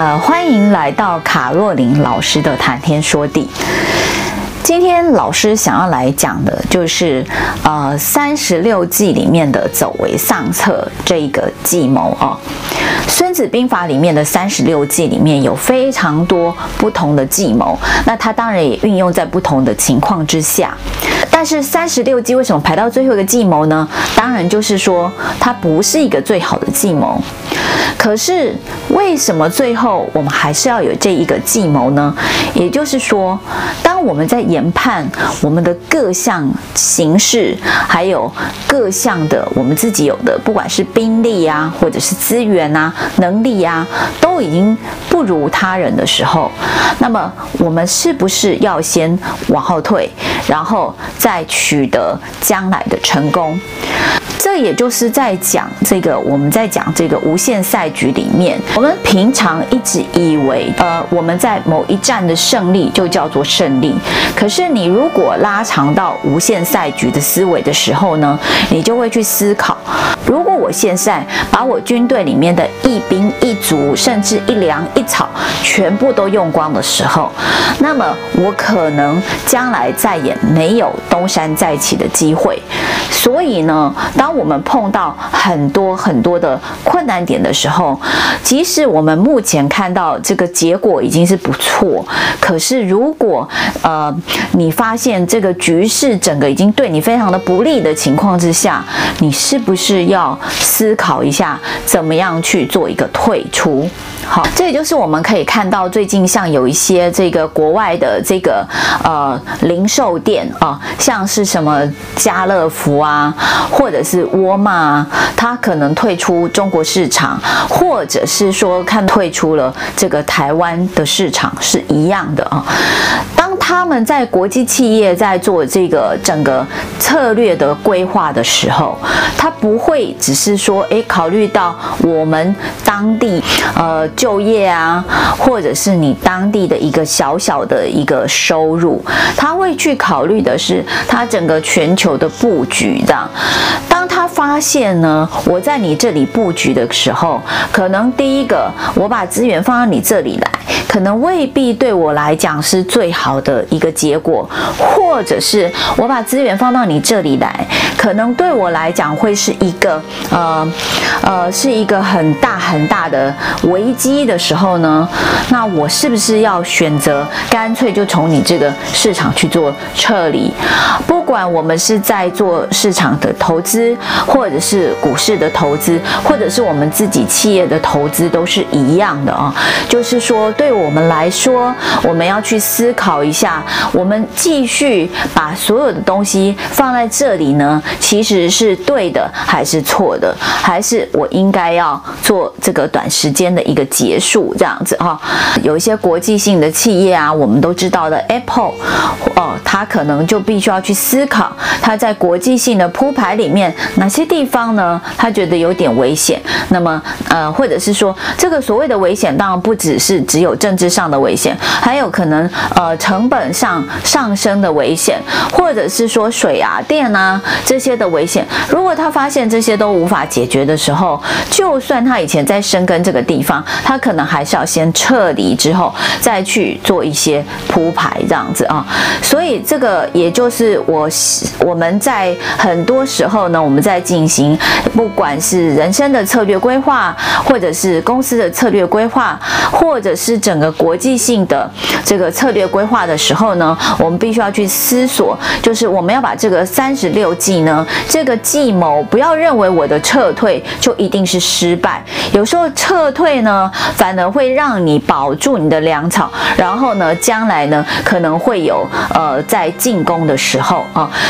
呃，欢迎来到卡洛琳老师的谈天说地。今天老师想要来讲的就是，呃，三十六计里面的走为上策这一个计谋啊。孙子兵法里面的三十六计里面有非常多不同的计谋，那它当然也运用在不同的情况之下。但是三十六计为什么排到最后一个计谋呢？当然就是说它不是一个最好的计谋。可是为什么最后我们还是要有这一个计谋呢？也就是说，当我们在研判我们的各项形势，还有各项的我们自己有的，不管是兵力啊，或者是资源啊、能力啊，都已经不如他人的时候，那么我们是不是要先往后退，然后再取得将来的成功？这也就是在讲这个，我们在讲这个无限赛局里面，我们平常一直以为，呃，我们在某一战的胜利就叫做胜利。可是你如果拉长到无限赛局的思维的时候呢，你就会去思考，如果我现在把我军队里面的一兵一卒，甚至一粮一草全部都用光的时候，那么我可能将来再也没有东山再起的机会。所以呢，当我我们碰到很多很多的困难点的时候，即使我们目前看到这个结果已经是不错，可是如果呃你发现这个局势整个已经对你非常的不利的情况之下，你是不是要思考一下怎么样去做一个退出？好，这也就是我们可以看到最近像有一些这个国外的这个呃零售店啊，像是什么家乐福啊，或者是沃尔玛，它可能退出中国市场，或者是说看退出了这个台湾的市场是一样的啊。当他们在国际企业在做这个整个策略的规划的时候，他不会只是说，诶，考虑到我们当地呃就业啊，或者是你当地的一个小小的一个收入，他会去考虑的是他整个全球的布局的。当发现呢，我在你这里布局的时候，可能第一个我把资源放到你这里来。可能未必对我来讲是最好的一个结果，或者是我把资源放到你这里来，可能对我来讲会是一个呃呃是一个很大很大的危机的时候呢，那我是不是要选择干脆就从你这个市场去做撤离？不不管我们是在做市场的投资，或者是股市的投资，或者是我们自己企业的投资，都是一样的啊，就是说对我。们来说，我们要去思考一下，我们继续把所有的东西放在这里呢，其实是对的还是错的？还是我应该要做这个短时间的一个结束这样子哈？有一些国际性的企业啊，我们都知道的 Apple 哦，它可能就必须要去思思考，他在国际性的铺排里面哪些地方呢？他觉得有点危险。那么呃，或者是说这个所谓的危险，当然不只是只有。政治上的危险，还有可能呃成本上上升的危险，或者是说水啊、电啊这些的危险。如果他发现这些都无法解决的时候，就算他以前在深耕这个地方，他可能还是要先撤离之后再去做一些铺排这样子啊。所以这个也就是我我们在很多时候呢，我们在进行不管是人生的策略规划，或者是公司的策略规划，或者是整个国际性的这个策略规划的时候呢，我们必须要去思索，就是我们要把这个三十六计呢，这个计谋，不要认为我的撤退就一定是失败，有时候撤退呢，反而会让你保住你的粮草，然后呢，将来呢可能会有呃在进攻的时候，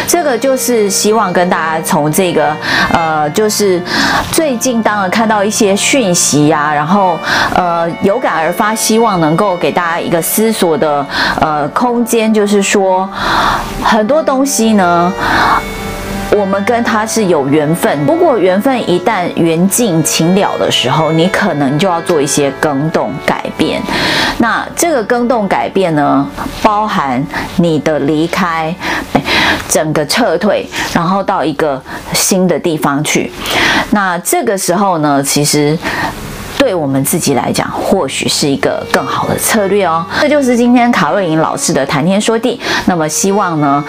这个就是希望跟大家从这个呃，就是最近当然看到一些讯息呀、啊，然后呃有感而发，希望。能够给大家一个思索的呃空间，就是说很多东西呢，我们跟他是有缘分。不过缘分一旦缘尽情了的时候，你可能就要做一些更动改变。那这个更动改变呢，包含你的离开，整个撤退，然后到一个新的地方去。那这个时候呢，其实。对我们自己来讲，或许是一个更好的策略哦。这就是今天卡瑞琳老师的谈天说地。那么希望呢，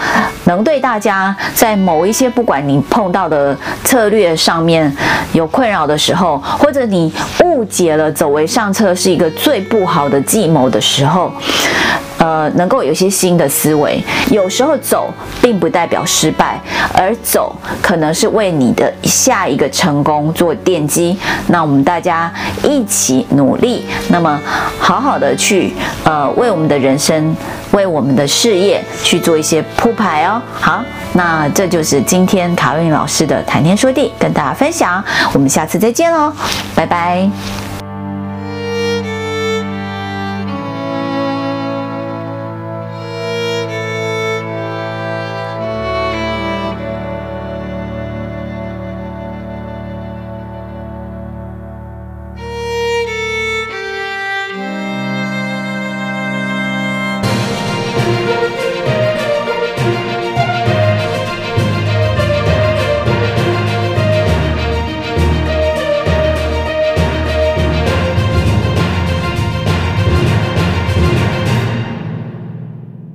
能对大家在某一些不管你碰到的策略上面有困扰的时候，或者你误解了走为上策是一个最不好的计谋的时候。呃，能够有一些新的思维。有时候走并不代表失败，而走可能是为你的下一个成功做奠基。那我们大家一起努力，那么好好的去呃，为我们的人生、为我们的事业去做一些铺排哦。好，那这就是今天卡瑞老师的谈天说地，跟大家分享。我们下次再见喽，拜拜。